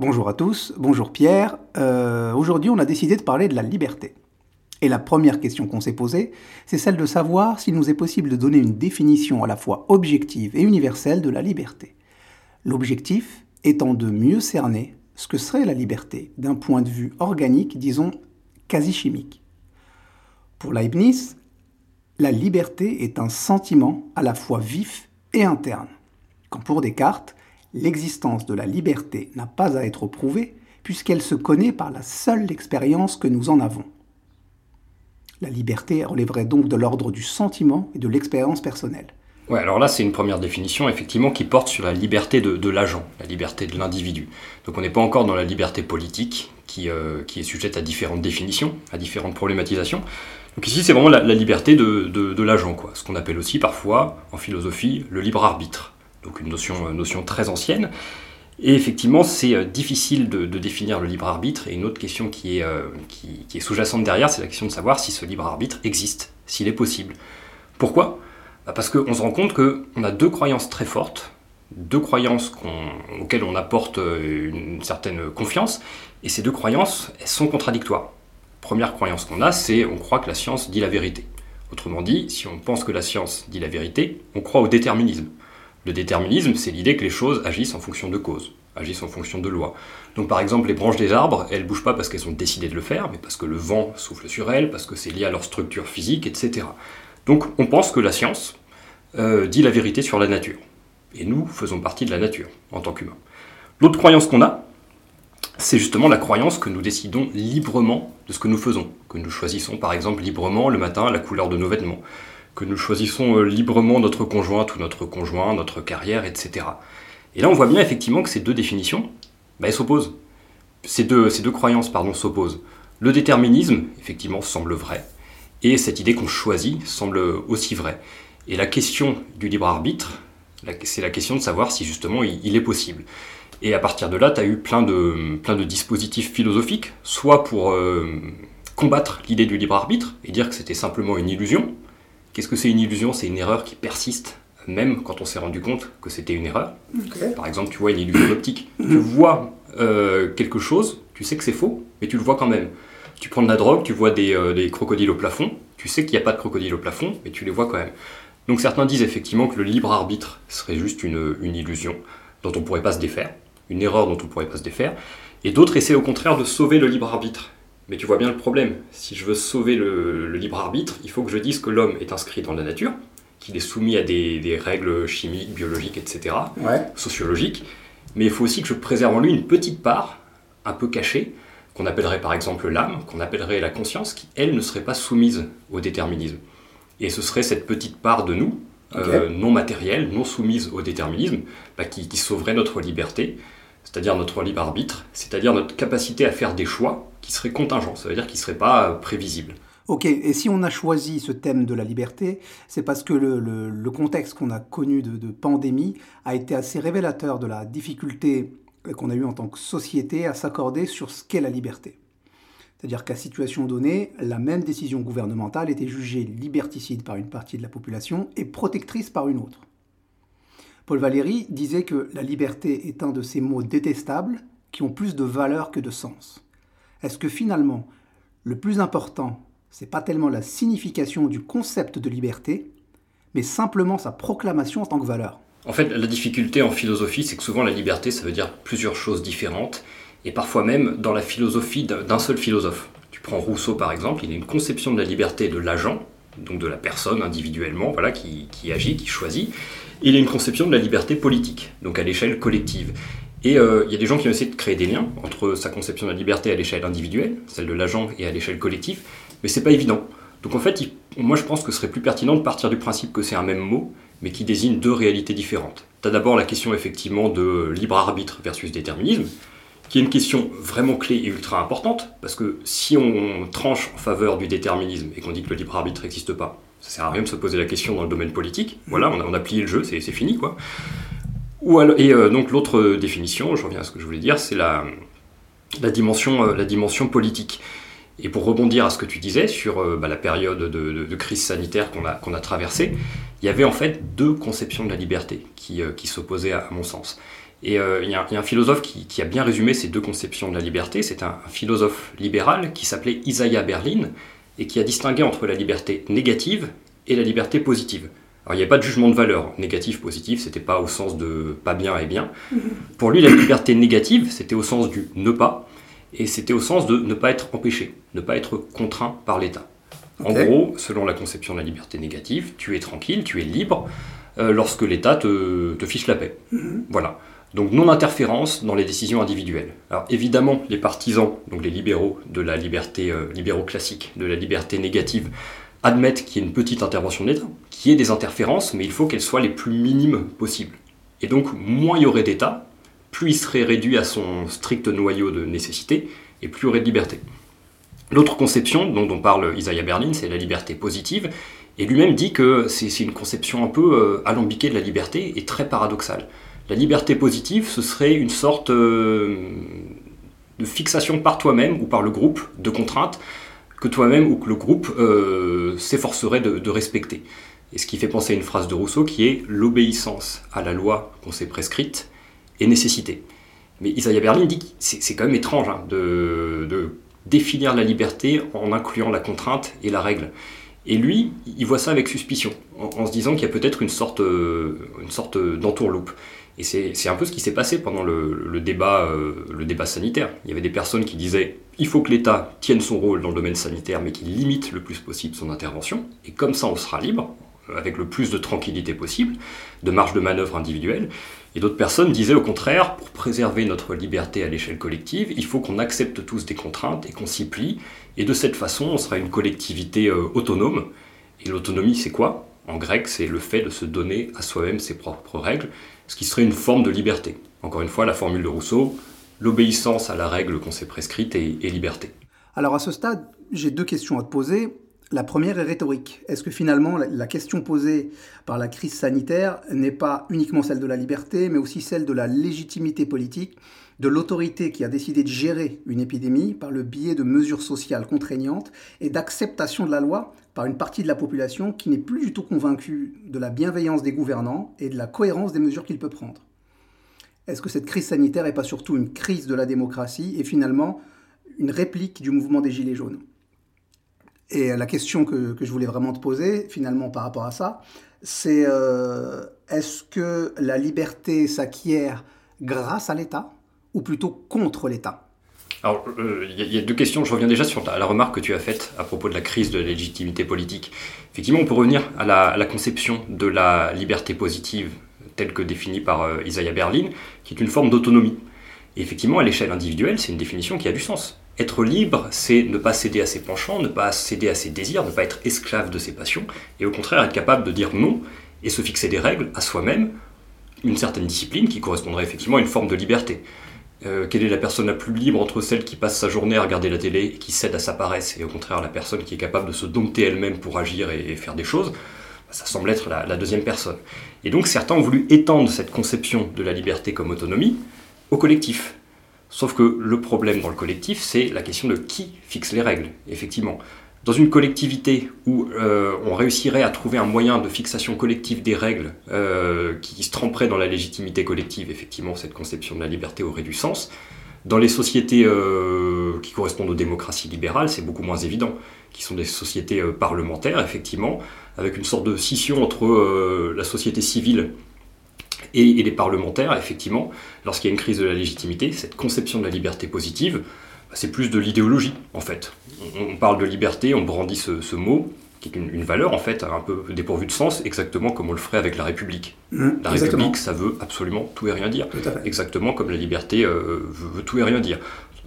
Bonjour à tous, bonjour Pierre. Euh, aujourd'hui, on a décidé de parler de la liberté. Et la première question qu'on s'est posée, c'est celle de savoir s'il nous est possible de donner une définition à la fois objective et universelle de la liberté. L'objectif étant de mieux cerner ce que serait la liberté d'un point de vue organique, disons quasi chimique. Pour Leibniz, la liberté est un sentiment à la fois vif et interne. Quand pour Descartes, l'existence de la liberté n'a pas à être prouvée puisqu'elle se connaît par la seule expérience que nous en avons. La liberté relèverait donc de l'ordre du sentiment et de l'expérience personnelle. Ouais, alors là, c'est une première définition, effectivement, qui porte sur la liberté de, l'agent, la liberté de l'individu. Donc on n'est pas encore dans la liberté politique, qui, euh, est sujette à différentes définitions, à différentes problématisations. Donc ici, c'est vraiment la, liberté de, de l'agent, quoi. Ce qu'on appelle aussi parfois, en philosophie, le libre arbitre donc une notion, euh, notion très ancienne. Et effectivement, c'est euh, difficile de, définir le libre arbitre. Et une autre question qui est, euh, qui, est sous-jacente derrière, c'est la question de savoir si ce libre arbitre existe, s'il est possible. Pourquoi? Bah, Parce qu'on se rend compte qu'on a deux croyances très fortes, deux croyances auxquelles on apporte une certaine confiance, et ces deux croyances, elles sont contradictoires. Première croyance qu'on a, c'est on croit que la science dit la vérité. Autrement dit, si on pense que la science dit la vérité, on croit au déterminisme. Le déterminisme, c'est l'idée que les choses agissent en fonction de causes, agissent en fonction de lois. Donc par exemple, les branches des arbres, elles bougent pas parce qu'elles ont décidé de le faire, mais parce que le vent souffle sur elles, parce que c'est lié à leur structure physique, etc. Donc on pense que la science euh, dit la vérité sur la nature. Et nous faisons partie de la nature en tant qu'humains. L'autre croyance qu'on a, c'est justement la croyance que nous décidons librement de ce que nous faisons, que nous choisissons par exemple librement le matin la couleur de nos vêtements, que nous choisissons euh, librement notre conjointe ou notre conjoint, notre carrière, etc. Et là, on voit bien effectivement que ces deux définitions, bah, elles s'opposent. Ces deux, ces deux croyances, pardon, s'opposent. Le déterminisme, effectivement, semble vrai, et cette idée qu'on choisit semble aussi vraie. Et la question du libre arbitre, c'est la question de savoir si justement il, est possible. Et à partir de là, tu as eu plein de, plein de dispositifs philosophiques, soit pour euh, combattre l'idée du libre arbitre et dire que c'était simplement une illusion, Qu'est-ce que c'est une illusion? C'est une erreur qui persiste, même quand on s'est rendu compte que c'était une erreur. Par exemple, tu vois une illusion d'optique. tu vois euh, quelque chose, tu sais que c'est faux, mais tu le vois quand même. Tu prends de la drogue, tu vois des, euh, crocodiles au plafond, tu sais qu'il n'y a pas de crocodiles au plafond, mais tu les vois quand même. Donc certains disent effectivement que le libre arbitre serait juste une, une illusion dont on ne pourrait pas se défaire, une erreur dont on ne pourrait pas se défaire, et d'autres essaient au contraire de sauver le libre arbitre mais tu vois bien le problème. Si je veux sauver le, libre arbitre, il faut que je dise que l'homme est inscrit dans la nature, qu'il est soumis à des, règles chimiques, biologiques, etc., sociologiques. Mais il faut aussi que je préserve en lui une petite part, un peu cachée, qu'on appellerait par exemple l'âme, qu'on appellerait la conscience, qui, elle, ne serait pas soumise au déterminisme. Et ce serait cette petite part de nous, euh, non matérielle, non soumise au déterminisme, bah, qui, qui sauverait notre liberté, c'est-à-dire notre libre arbitre, c'est-à-dire notre capacité à faire des choix qui serait contingent, ça veut dire qu'il ne serait pas euh, prévisible. Ok, et si on a choisi ce thème de la liberté, c'est parce que le, contexte qu'on a connu de, pandémie a été assez révélateur de la difficulté qu'on a eue en tant que société à s'accorder sur ce qu'est la liberté. C'est-à-dire qu'à situation donnée, la même décision gouvernementale était jugée liberticide par une partie de la population et protectrice par une autre. Paul Valéry disait que la liberté est un de ces mots détestables qui ont plus de valeur que de sens. Est-ce que finalement, le plus important, c'est pas tellement la signification du concept de liberté, mais simplement sa proclamation en tant que valeur? En fait, la difficulté en philosophie, c'est que souvent la liberté, ça veut dire plusieurs choses différentes, et parfois même dans la philosophie d'un seul philosophe. Tu prends Rousseau par exemple, il a une conception de la liberté de l'agent, donc de la personne individuellement, voilà, qui, qui agit, qui choisit. Il a une conception de la liberté politique, donc à l'échelle collective. Et euh, il y a des gens qui ont essayé de créer des liens entre sa conception de la liberté à l'échelle individuelle, celle de l'agent, et à l'échelle collective, mais c'est pas évident. Donc en fait, moi je pense que ce serait plus pertinent de partir du principe que c'est un même mot, mais qui désigne deux réalités différentes. Tu d'abord la question effectivement de libre arbitre versus déterminisme, qui est une question vraiment clé et ultra importante, parce que si on tranche en faveur du déterminisme et qu'on dit que le libre arbitre n'existe pas, ça sert à rien de se poser la question dans le domaine politique. Voilà, on a, on a plié le jeu, c'est fini quoi et euh, donc l'autre définition, je reviens à ce que je voulais dire, c'est la, la, dimension, euh, la dimension politique. Et pour rebondir à ce que tu disais sur euh, bah, la période de, crise sanitaire qu'on a, qu'on a traversée, il y avait en fait deux conceptions de la liberté qui, qui s'opposaient à, mon sens. Et il y, a un philosophe qui, a bien résumé ces deux conceptions de la liberté. C'est un, philosophe libéral qui s'appelait Isaiah Berlin et qui a distingué entre la liberté négative et la liberté positive. Alors il n'y a pas de jugement de valeur, négatif, positif, c'était pas au sens de pas bien et bien. Pour lui, la liberté négative, c'était au sens du ne pas, et c'était au sens de ne pas être empêché, ne pas être contraint par l'État. En gros, selon la conception de la liberté négative, tu es tranquille, tu es libre lorsque l'État te, fiche la paix. Mhm. Voilà. Donc non-interférence dans les décisions individuelles. Alors évidemment, les partisans, donc les libéraux de la liberté, euh, libéraux classiques, de la liberté négative, admettent qu'il y ait une petite intervention de l'État, qu'il y ait des interférences, mais il faut qu'elles soient les plus minimes possibles. Et donc, moins il y aurait d'État, plus il serait réduit à son strict noyau de nécessité, et plus il y aurait de liberté. L'autre conception dont, on parle Isaiah Berlin, c'est la liberté positive, et lui-même dit que c'est une conception un peu euh, alambiquée de la liberté et très paradoxale. La liberté positive, ce serait une sorte euh, de fixation par toi-même ou par le groupe de contraintes que toi-même ou que le groupe euh, s'efforcerait de, respecter. Et ce qui fait penser à une phrase de Rousseau qui est l'obéissance à la loi qu'on s'est prescrite est nécessité. Mais Isaiah Berlin dit que c'est quand même étrange hein, de, définir la liberté en incluant la contrainte et la règle. Et lui, il voit ça avec suspicion, en, se disant qu'il y a peut-être une sorte, euh, une d'entourloupe. Et c'est un peu ce qui s'est passé pendant le, débat, euh, le débat sanitaire. Il y avait des personnes qui disaient il faut que l'État tienne son rôle dans le domaine sanitaire, mais qu'il limite le plus possible son intervention. Et comme ça, on sera libre, avec le plus de tranquillité possible, de marge de manœuvre individuelle. Et d'autres personnes disaient au contraire, pour préserver notre liberté à l'échelle collective, il faut qu'on accepte tous des contraintes et qu'on s'y plie. Et de cette façon, on sera une collectivité euh, autonome. Et l'autonomie, c'est quoi? En grec, c'est le fait de se donner à soi-même ses propres règles ce qui serait une forme de liberté. Encore une fois, la formule de Rousseau, l'obéissance à la règle qu'on s'est prescrite et, liberté. Alors à ce stade, j'ai deux questions à te poser. La première est rhétorique. Est-ce que finalement la question posée par la crise sanitaire n'est pas uniquement celle de la liberté, mais aussi celle de la légitimité politique, de l'autorité qui a décidé de gérer une épidémie par le biais de mesures sociales contraignantes et d'acceptation de la loi par une partie de la population qui n'est plus du tout convaincue de la bienveillance des gouvernants et de la cohérence des mesures qu'il peut prendre? Est-ce que cette crise sanitaire n'est pas surtout une crise de la démocratie et finalement une réplique du mouvement des Gilets jaunes? Et la question que, je voulais vraiment te poser finalement par rapport à ça, c'est euh, est-ce que la liberté s'acquiert grâce à l'État ou plutôt contre l'État? Alors, il euh, y, a deux questions. Je reviens déjà sur la, remarque que tu as faite à propos de la crise de la légitimité politique. Effectivement, on peut revenir à la, conception de la liberté positive telle que définie par euh, Isaiah Berlin, qui est une forme d'autonomie. Et effectivement, à l'échelle individuelle, c'est une définition qui a du sens. Être libre, c'est ne pas céder à ses penchants, ne pas céder à ses désirs, ne pas être esclave de ses passions, et au contraire être capable de dire non et se fixer des règles à soi-même, une certaine discipline qui correspondrait effectivement à une forme de liberté. Euh, quelle est la personne la plus libre entre celle qui passe sa journée à regarder la télé et qui cède à sa paresse, et au contraire la personne qui est capable de se dompter elle-même pour agir et, faire des choses? Bah, Ça semble être la, deuxième personne. Et donc certains ont voulu étendre cette conception de la liberté comme autonomie au collectif. Sauf que le problème dans le collectif, c'est la question de qui fixe les règles, effectivement dans une collectivité où euh, on réussirait à trouver un moyen de fixation collective des règles euh, qui se tremperait dans la légitimité collective, effectivement, cette conception de la liberté aurait du sens. Dans les sociétés euh, qui correspondent aux démocraties libérales, c'est beaucoup moins évident, qui sont des sociétés parlementaires, effectivement, avec une sorte de scission entre la société civile et, et les parlementaires, effectivement, lorsqu'il y a une crise de la légitimité, cette conception de la liberté positive, c'est plus de l'idéologie, en fait. On, parle de liberté, on brandit ce, mot, qui est une, valeur, en fait, un peu dépourvue de sens, exactement comme on le ferait avec la République. Mmh, la République, ça veut absolument tout et rien dire. Exactement comme la liberté euh, veut, tout et rien dire.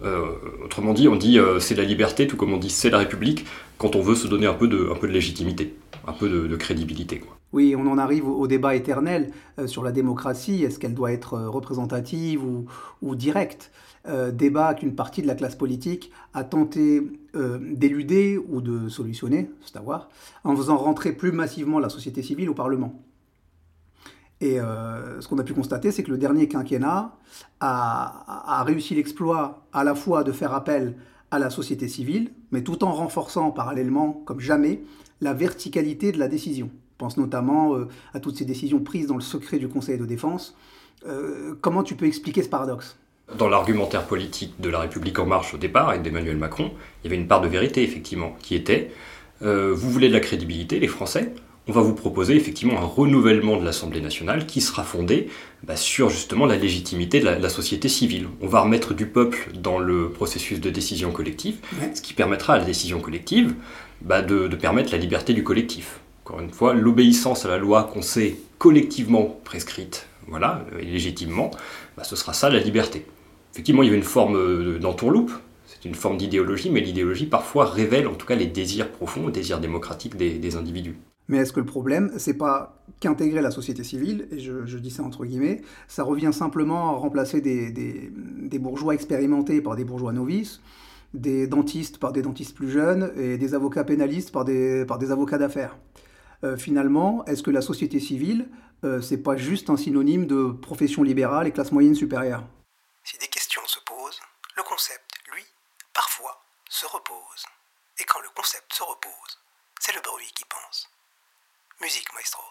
Euh, autrement dit, on dit euh, c'est la liberté, tout comme on dit c'est la République, quand on veut se donner un peu de, un peu de légitimité, un peu de, crédibilité. Quoi. Oui, on en arrive au, débat éternel sur la démocratie. Est-ce qu'elle doit être représentative ou, directe? Euh, débat qu'une partie de la classe politique a tenté euh, d'éluder ou de solutionner, c'est à voir, en faisant rentrer plus massivement la société civile au Parlement. Et euh, ce qu'on a pu constater, c'est que le dernier quinquennat a réussi l'exploit à la fois de faire appel à la société civile, mais tout en renforçant parallèlement, comme jamais, la verticalité de la décision. Je pense notamment à toutes ces décisions prises dans le secret du Conseil de défense, Euh, comment tu peux expliquer ce paradoxe? Dans l'argumentaire politique de la République en marche au départ et d'Emmanuel Macron, il y avait une part de vérité effectivement qui était euh, vous voulez de la crédibilité, les Français on va vous proposer effectivement un renouvellement de l'Assemblée nationale qui sera fondé bah, sur justement la légitimité de la, société civile. On va remettre du peuple dans le processus de décision collective, ce qui permettra à la décision collective bah, de, permettre la liberté du collectif. Encore une fois, l'obéissance à la loi qu'on sait collectivement prescrite, voilà, et légitimement, bah, ce sera ça la liberté. Effectivement, il y avait une forme euh, d'entourloupe, c'est une forme d'idéologie, mais l'idéologie parfois révèle en tout cas les désirs profonds, les désirs démocratiques des individus. Mais est-ce que le problème, c'est pas qu'intégrer la société civile, et je, dis ça entre guillemets, ça revient simplement à remplacer des, bourgeois expérimentés par des bourgeois novices, des dentistes par des dentistes plus jeunes, et des avocats pénalistes par des, par des avocats d'affaires? Euh, Finalement, est-ce que la société civile, euh, c'est pas juste un synonyme de profession libérale et classe moyenne supérieure? Si des questions se posent, le concept, lui, parfois, se repose. Et quand le concept se repose, c'est le bruit qui pense. Musique, maestro.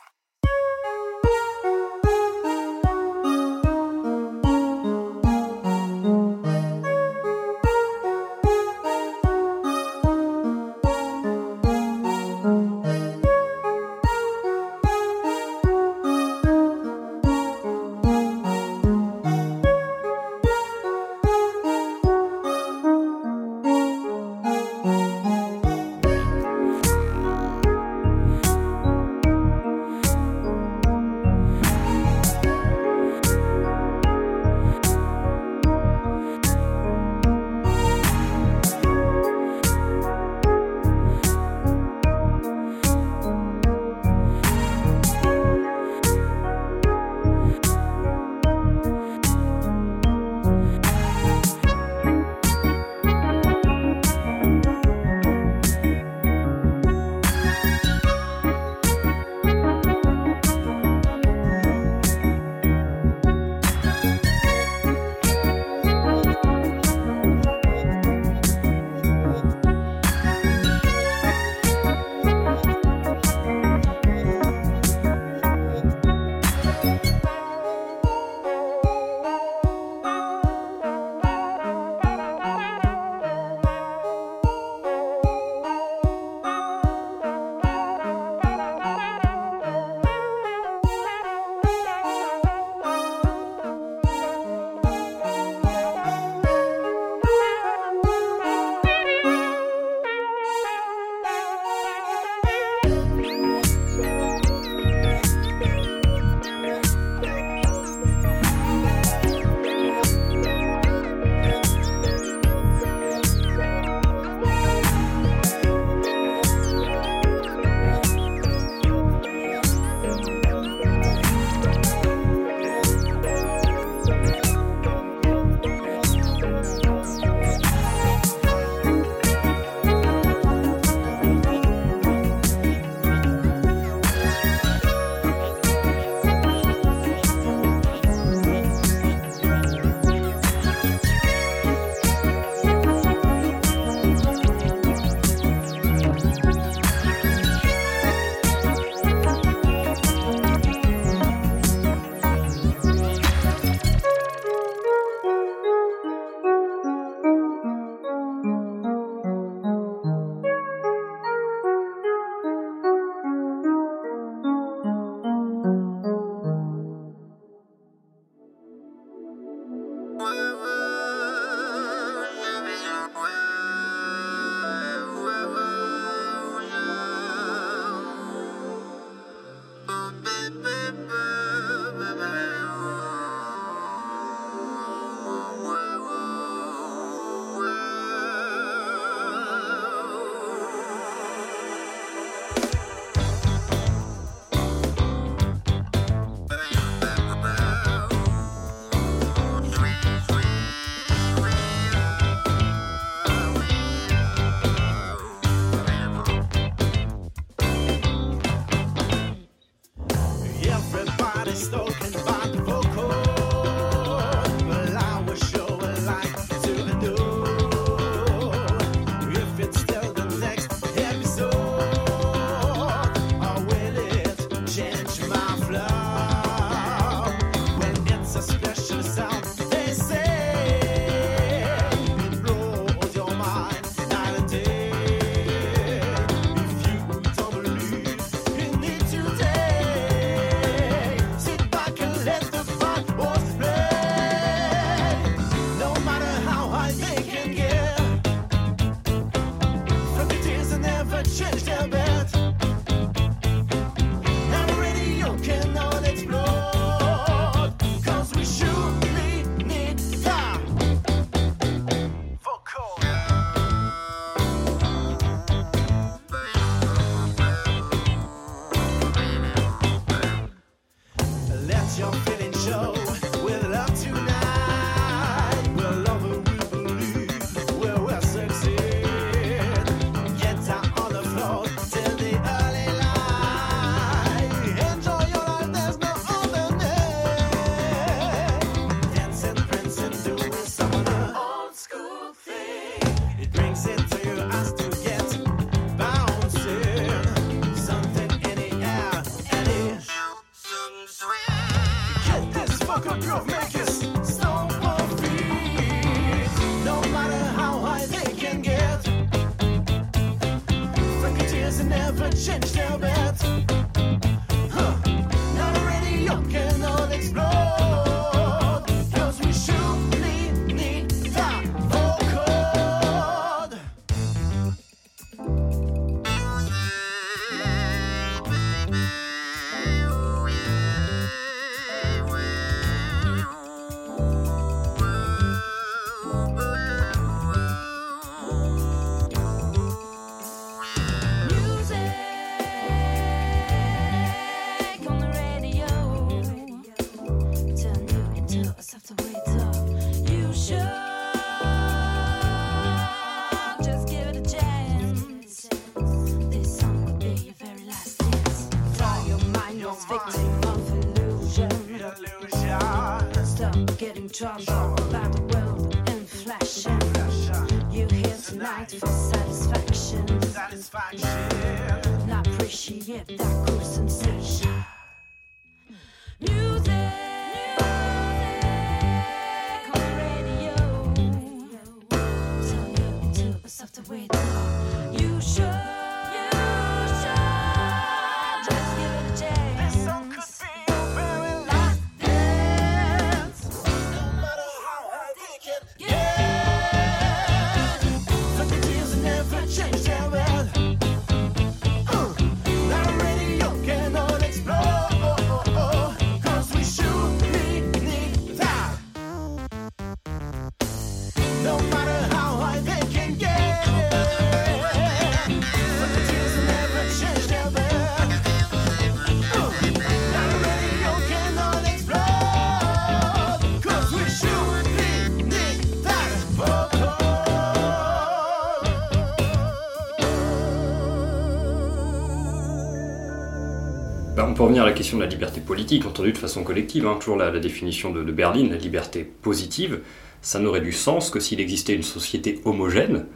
Peut revenir à la question de la liberté politique, entendue de façon collective, hein, toujours la, la définition de, de Berlin, la liberté positive, ça n'aurait du sens que s'il existait une société homogène,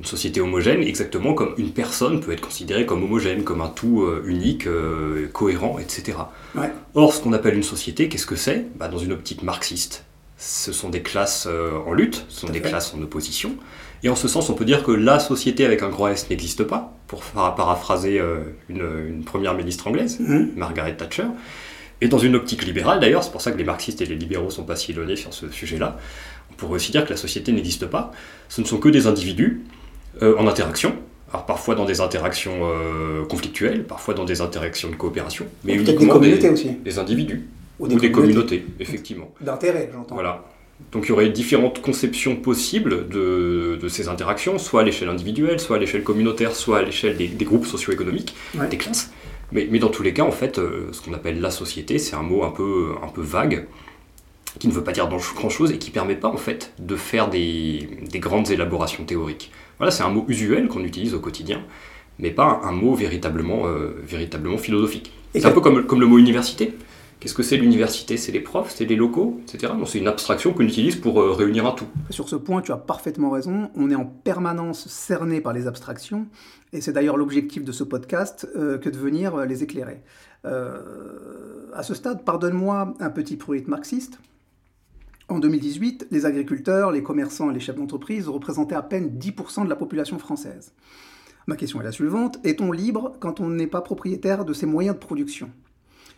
une société homogène exactement comme une personne peut être considérée comme homogène, comme un tout euh, unique, euh, cohérent, etc. Ouais. Or, ce qu'on appelle une société, qu'est-ce que c'est? Bah, Dans une optique marxiste, ce sont des classes euh, en lutte, ce sont des fait. classes en opposition, et en ce sens, on peut dire que la société avec un grand S n'existe pas, pour para- paraphraser euh, une, une première ministre anglaise, Mhm. Margaret Thatcher. Et dans une optique libérale, d'ailleurs, c'est pour ça que les marxistes et les libéraux sont pas si éloignés sur ce sujet-là, on pourrait aussi dire que la société n'existe pas. Ce ne sont que des individus euh, en interaction, alors parfois dans des interactions euh, conflictuelles, parfois dans des interactions de coopération, mais Peut-être des uniquement communautés aussi. des individus Ou ou des, communautés, effectivement. D'intérêt, j'entends. Voilà. Donc il y aurait différentes conceptions possibles de, de ces interactions, soit à l'échelle individuelle, soit à l'échelle communautaire, soit à l'échelle des, des groupes socio-économiques, Ouais. des classes. Mais, mais dans tous les cas, en fait, euh, ce qu'on appelle la société, c'est un mot un peu, un peu vague, qui ne veut pas dire grand-chose et qui permet pas, en fait, de faire des, des grandes élaborations théoriques. Voilà, c'est un mot usuel qu'on utilise au quotidien, mais pas un mot véritablement, euh, véritablement philosophique. C'est un peu comme, comme le mot université. Qu'est-ce que c'est l'université? C'est les profs, c'est les locaux, etc. Non, c'est une abstraction qu'on utilise pour euh, réunir un tout. Sur ce point, tu as parfaitement raison. On est en permanence cerné par les abstractions, et c'est d'ailleurs l'objectif de ce podcast euh, que de venir euh, les éclairer. À ce stade, pardonne-moi un petit pruit marxiste. En 2018, les agriculteurs, les commerçants et les chefs d'entreprise représentaient à peine 10% de la population française. Ma question est la suivante. Est-on libre quand on n'est pas propriétaire de ses moyens de production?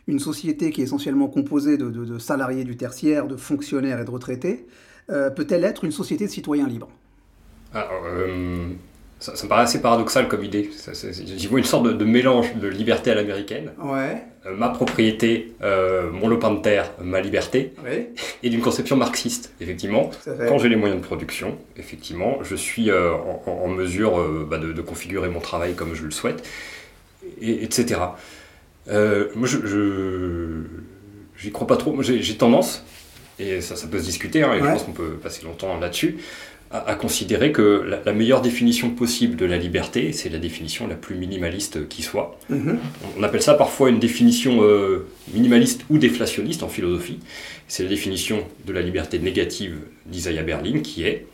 Une société qui est essentiellement composée de, de- de salariés du tertiaire, de fonctionnaires et de retraités, euh, peut-elle être une société de citoyens libres? Alors, euh, ça, ça me paraît assez paradoxal comme idée. J'y vois une sorte de, de mélange de liberté à l'américaine, Ouais, euh, ma propriété, mon lopin de terre, ma liberté, et d'une conception marxiste, effectivement. Quand j'ai les moyens de production, effectivement, je suis en, mesure bah, de, de configurer mon travail comme je le souhaite, et, etc. Euh, moi, je, j'y crois pas trop. Moi, j'ai tendance, et ça, ça peut se discuter, hein, et je pense qu'on peut passer longtemps là-dessus, à, à considérer que la, la meilleure définition possible de la liberté, c'est la définition la plus minimaliste qui soit. Mhm. On appelle ça parfois une définition euh, minimaliste ou déflationniste en philosophie. C'est la définition de la liberté négative d'Isaiah Berlin qui est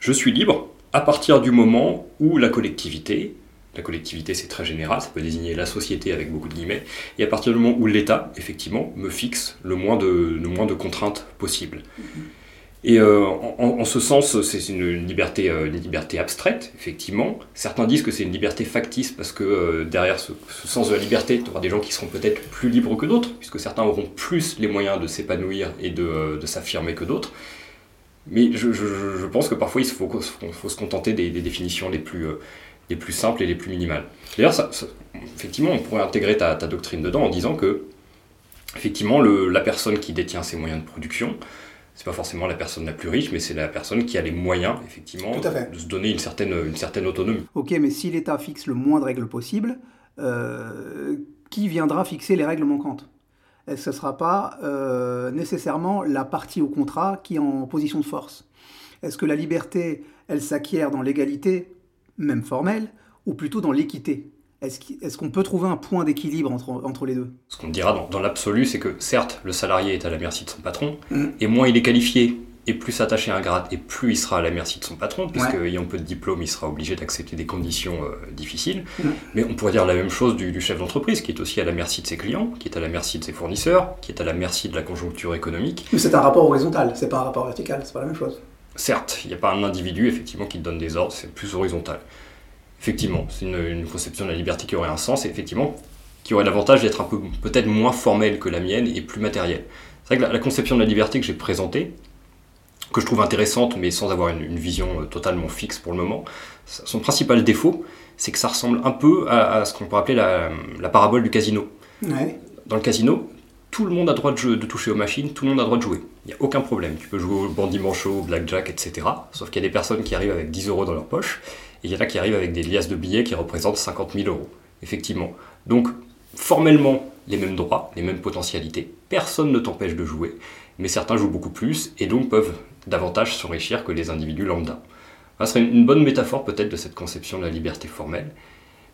Je suis libre à partir du moment où la collectivité, la collectivité c'est très général, ça peut désigner la société avec beaucoup de guillemets, et à partir du moment où l'État, effectivement, me fixe le moins de, le moins de contraintes possibles. Et euh, en, ce sens, c'est c'est une liberté, euh, une liberté abstraite, effectivement. Certains disent que c'est une liberté factice parce que euh, derrière ce, ce sens de la liberté, tu auras des gens qui seront peut-être plus libres que d'autres, puisque certains auront plus les moyens de s'épanouir et de, de s'affirmer que d'autres. Mais je, je- je- je pense que parfois il faut, faut- faut se contenter des, des définitions les plus, les plus simples et les plus minimales. D'ailleurs, ça- ça- effectivement, on pourrait intégrer ta, ta doctrine dedans en disant que, effectivement, le- la personne qui détient ses moyens de production, c'est pas forcément la personne la plus riche, mais c'est la personne qui a les moyens, effectivement, de se donner une certaine, une certaine autonomie. Ok, mais si l'État fixe le moins de règles possible, euh, qui viendra fixer les règles manquantes? Est-ce que ce ne sera pas euh, nécessairement la partie au contrat qui est en position de force Est-ce que la liberté, elle s'acquiert dans l'égalité, même formelle, ou plutôt dans l'équité? Est-ce qu'on peut trouver un point d'équilibre entre, entre les deux? Ce qu'on dira dans, dans l'absolu, c'est que certes, le salarié est à la merci de son patron, Mm. et moins il est qualifié, et plus attaché à un grade, et plus il sera à la merci de son patron, puisque ayant peu de diplôme, il sera obligé d'accepter des conditions euh, difficiles. Mm. Mais on pourrait dire la même chose du, du chef d'entreprise, qui est aussi à la merci de ses clients, qui est à la merci de ses fournisseurs, qui est à la merci de la conjoncture économique. Mais c'est un rapport horizontal, c'est pas un rapport vertical, c'est pas la même chose. Certes, il n'y a pas un individu effectivement qui te donne des ordres, c'est plus horizontal. Effectivement, c'est une, une conception de la liberté qui aurait un sens et effectivement qui aurait l'avantage d'être un peu peut-être moins formelle que la mienne et plus matérielle. C'est vrai que la, la conception de la liberté que j'ai présentée, que je trouve intéressante mais sans avoir une, une vision euh, totalement fixe pour le moment, son principal défaut, c'est que ça ressemble un peu à, à ce qu'on peut appeler la, la parabole du casino Ouais. dans le casino, tout le monde a droit de, toucher aux machines, tout le monde a droit de jouer. Il n'y a aucun problème. Tu peux jouer au bandit manchot, au blackjack, etc. Sauf qu'il y a des personnes qui arrivent avec 10 euros dans leur poche, et il y en a qui arrivent avec des liasses de billets qui représentent 50 000 euros. Effectivement. Donc, formellement, les mêmes droits, les mêmes potentialités. Personne ne t'empêche de jouer, mais certains jouent beaucoup plus, et donc peuvent davantage s'enrichir que les individus lambda. Ça serait une bonne métaphore peut-être de cette conception de la liberté formelle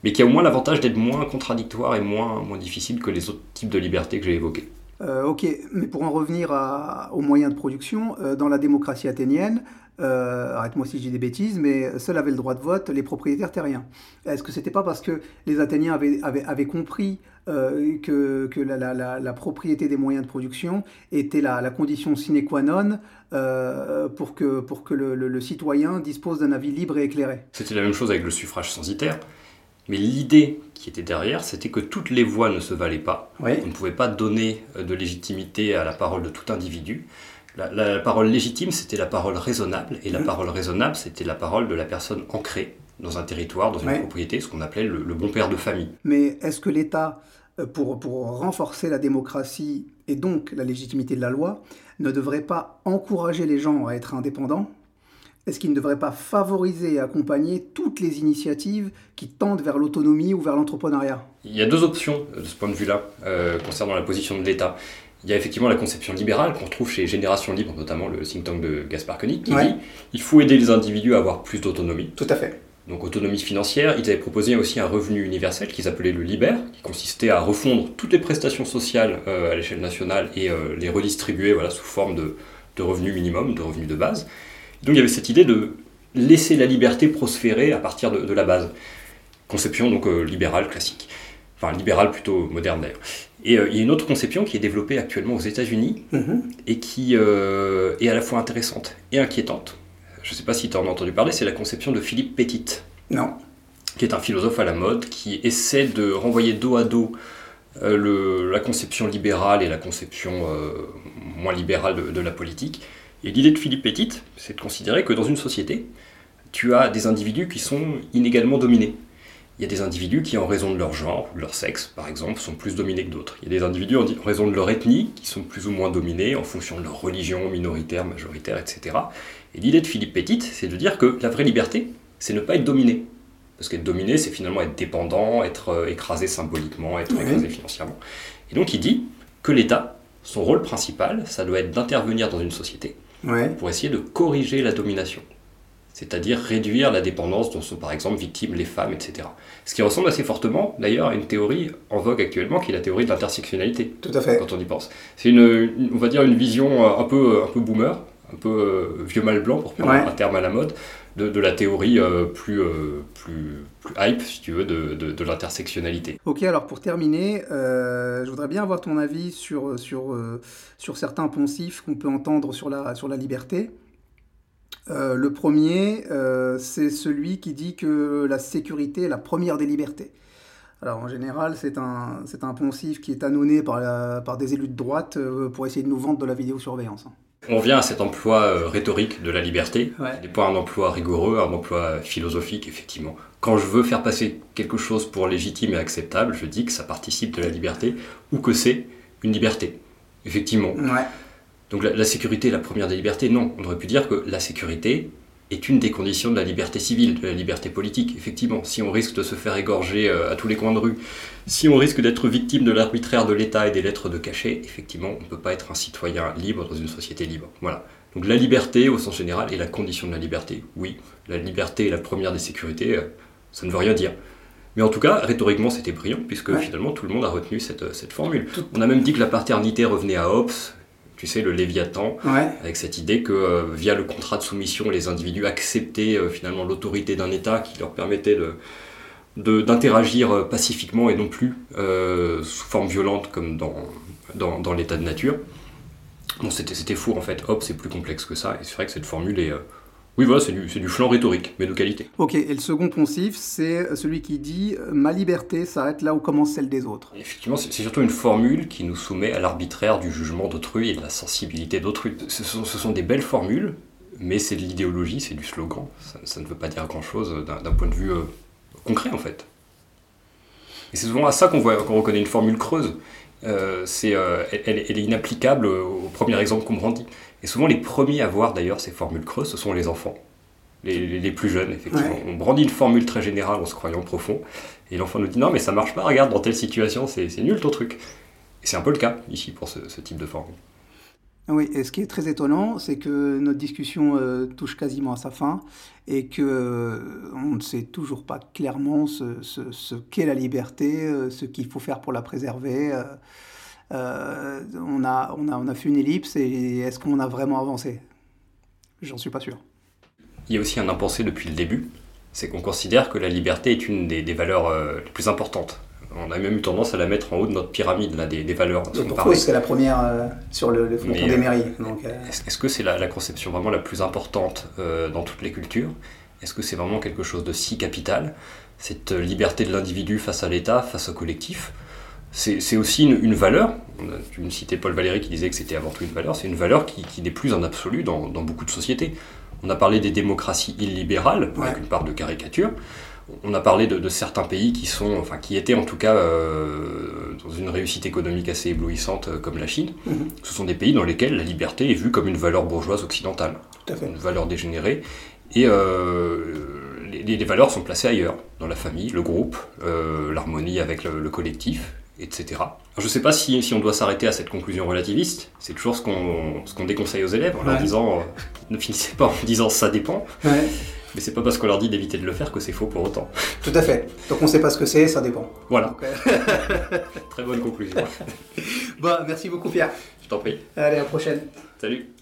mais qui a au moins l'avantage d'être moins contradictoire et moins, moins difficile que les autres types de liberté que j'ai évoqués. Euh, ok, mais pour en revenir à- aux moyens de production, euh, dans la démocratie athénienne, euh, arrête-moi si je dis des bêtises, mais seuls avaient le droit de vote les propriétaires terriens. Est-ce que c'était pas parce que les Athéniens avaient, avaient, avaient compris que, que la, la- la- la propriété des moyens de production était la, condition sine qua non pour que, pour que le, le- le citoyen dispose d'un avis libre et éclairé? C'était la même chose avec le suffrage censitaire, mais l'idée qui était derrière, c'était que toutes les voix ne se valaient pas. Oui. On ne pouvait pas donner euh, de légitimité à la parole de tout individu. La, la parole légitime, c'était la parole raisonnable, et la Mhm. parole raisonnable, c'était la parole de la personne ancrée dans un territoire, dans une propriété, ce qu'on appelait le, le bon père de famille. Mais est-ce que l'État, euh, pour, pour renforcer la démocratie et donc la légitimité de la loi, ne devrait pas encourager les gens à être indépendants? Est-ce qu'il ne devrait pas favoriser et accompagner toutes les initiatives qui tendent vers l'autonomie ou vers l'entrepreneuriat? Il y a deux options euh, de ce point de vue-là euh, concernant la position de l'État. Il y a effectivement la conception libérale qu'on retrouve chez Génération Libre, notamment le think tank de Gaspard Koenig, qui Ouais. dit il faut aider les individus à avoir plus d'autonomie. Tout à fait. Donc autonomie financière, ils avaient proposé aussi un revenu universel qu'ils appelaient le LIBER, qui consistait à refondre toutes les prestations sociales euh, à l'échelle nationale et euh, les redistribuer voilà, sous forme de, de revenus minimum, de revenus de base. Donc il y avait cette idée de laisser la liberté prospérer à partir de, de la base. Conception donc euh, libérale classique. Enfin libérale plutôt moderne d'ailleurs. Et euh, il y a une autre conception qui est développée actuellement aux États-Unis Mhm. et qui euh, est à la fois intéressante et inquiétante. Je ne sais pas si tu en as entendu parler, c'est la conception de Philippe Petit, Non. qui est un philosophe à la mode, qui essaie de renvoyer dos à dos le- la conception libérale et la conception moins libérale de, de la politique. Et l'idée de Philippe Petit, c'est de considérer que dans une société, tu as des individus qui sont inégalement dominés. Il y a des individus qui, en raison de leur genre, ou de leur sexe, par exemple, sont plus dominés que d'autres. Il y a des individus, en raison de leur ethnie, qui sont plus ou moins dominés en fonction de leur religion, minoritaire, majoritaire, etc. Et l'idée de Philippe Petit, c'est de dire que la vraie liberté, c'est ne pas être dominé. Parce qu'être dominé, c'est finalement être dépendant, être euh, écrasé symboliquement, être Oui. écrasé financièrement. Et donc il dit que l'État, son rôle principal, ça doit être d'intervenir dans une société Ouais. pour essayer de corriger la domination. C'est-à-dire réduire la dépendance dont sont par exemple victimes les femmes, etc. Ce qui ressemble assez fortement d'ailleurs à une théorie en vogue actuellement qui est la théorie de l'intersectionnalité Tout à fait. quand on y pense. C'est une, une- on va dire une vision euh, un peu, un peu boomer, un peu euh, vieux mal blanc pour prendre Ouais. un terme à la mode, de, la théorie euh, plus, euh, plus, plus hype, si tu veux, de, de, l'intersectionnalité. Ok, alors pour terminer, euh, je voudrais bien avoir ton avis sur, sur, sur certains poncifs qu'on peut entendre sur la, sur la liberté. Le premier, c'est celui qui dit que la sécurité est la première des libertés. Alors en général, c'est un, un poncif qui est annonné par, par des élus de droite pour essayer de nous vendre de la vidéosurveillance. On vient à cet emploi euh, rhétorique de la liberté, Ouais. qui n'est pas un emploi rigoureux, un emploi philosophique, effectivement. Quand je veux faire passer quelque chose pour légitime et acceptable, je dis que ça participe de la liberté ou que c'est une liberté. Effectivement. Ouais. Donc la, la sécurité est la première des libertés Non, on aurait pu dire que la sécurité est une des conditions de la liberté civile, de la liberté politique. Effectivement, si on risque de se faire égorger euh, à tous les coins de rue, si on risque d'être victime de l'arbitraire de l'État et des lettres de cachet, effectivement, on ne peut pas être un citoyen libre dans une société libre. Voilà. Donc la liberté, au sens général, est la condition de la liberté. Oui, la liberté est la première des sécurités, euh, ça ne veut rien dire. Mais en tout cas, rhétoriquement, c'était brillant, puisque Ouais. finalement, tout le monde a retenu cette, cette formule. On a même dit que la paternité revenait à Hobbes, tu sais, le Léviathan, Ouais. avec cette idée que euh, via le contrat de soumission, les individus acceptaient euh, finalement l'autorité d'un État qui leur permettait de d'interagir euh, pacifiquement et non plus euh, sous forme violente comme dans, dans, dans l'état de nature. Bon, c'était c'était fou en fait. Hop, c'est plus complexe que ça. Et c'est vrai que cette formule est. oui, voilà, c'est du, du flanc rhétorique, mais de qualité. Ok, et le second poncif, c'est celui qui dit euh, Ma liberté s'arrête là où commence celle des autres. Effectivement, c'est surtout une formule qui nous soumet à l'arbitraire du jugement d'autrui et de la sensibilité d'autrui. Ce sont, ce sont des belles formules, mais c'est de l'idéologie, c'est du slogan. Ça, ça ne veut pas dire grand-chose d'un d'un point de vue euh, concret, en fait. Et c'est souvent à ça qu'on reconnaît une formule creuse. Euh, c'est, euh, elle, elle est inapplicable au premier exemple qu'on brandit. Et souvent, les premiers à voir d'ailleurs ces formules creuses, ce sont les enfants. Les, plus jeunes, effectivement. Ouais. On brandit une formule très générale en se croyant profond. Et l'enfant nous dit non, mais ça marche pas, regarde, dans telle situation, c'est c'est nul ton truc. Et c'est un peu le cas ici pour ce, ce type de formule. Oui, et ce qui est très étonnant, c'est que notre discussion euh, touche quasiment à sa fin et que euh, on ne sait toujours pas clairement ce, ce- ce qu'est la liberté, euh, ce qu'il faut faire pour la préserver. Euh, on, a, on, a, on a fait une ellipse et est-ce qu'on a vraiment avancé? J'en suis pas sûr. Il y a aussi un impensé depuis le début, c'est qu'on considère que la liberté est une des, des valeurs euh, les plus importantes. On a même eu tendance à la mettre en haut de notre pyramide là, des, des valeurs. dont on Pour parlait. cause, c'est la première euh, sur le, le fronton des mairies. Est-ce est-ce que c'est la, la conception vraiment la plus importante dans toutes les cultures? Est-ce que c'est vraiment quelque chose de si capital Cette liberté de l'individu face à l'État, face au collectif? C'est aussi une, une valeur. Tu me citais Paul Valéry qui disait que c'était avant tout une valeur. C'est une valeur qui, qui n'est plus un absolu dans, dans beaucoup de sociétés. On a parlé des démocraties illibérales, Ouais. avec une part de caricature. On a parlé de, de certains pays qui sont, enfin, qui étaient en tout cas euh, dans une réussite économique assez éblouissante, euh, comme la Chine. Mhm. Ce sont des pays dans lesquels la liberté est vue comme une valeur bourgeoise occidentale, tout à fait. une valeur dégénérée. Et euh, les, les valeurs sont placées ailleurs, dans la famille, le groupe, l'harmonie avec le, le collectif, etc. Alors, je ne sais pas si, si on doit s'arrêter à cette conclusion relativiste. C'est toujours ce qu'on déconseille aux élèves en leur disant euh, ne finissez pas en disant ça dépend. Ouais, Mais c'est pas parce qu'on leur dit d'éviter de le faire que c'est faux pour autant. tout à fait. Donc on ne sait pas ce que c'est, ça dépend. Voilà, Donc, euh, très bonne conclusion. bon, merci beaucoup Pierre. Je t'en prie. Allez, à la prochaine. Salut.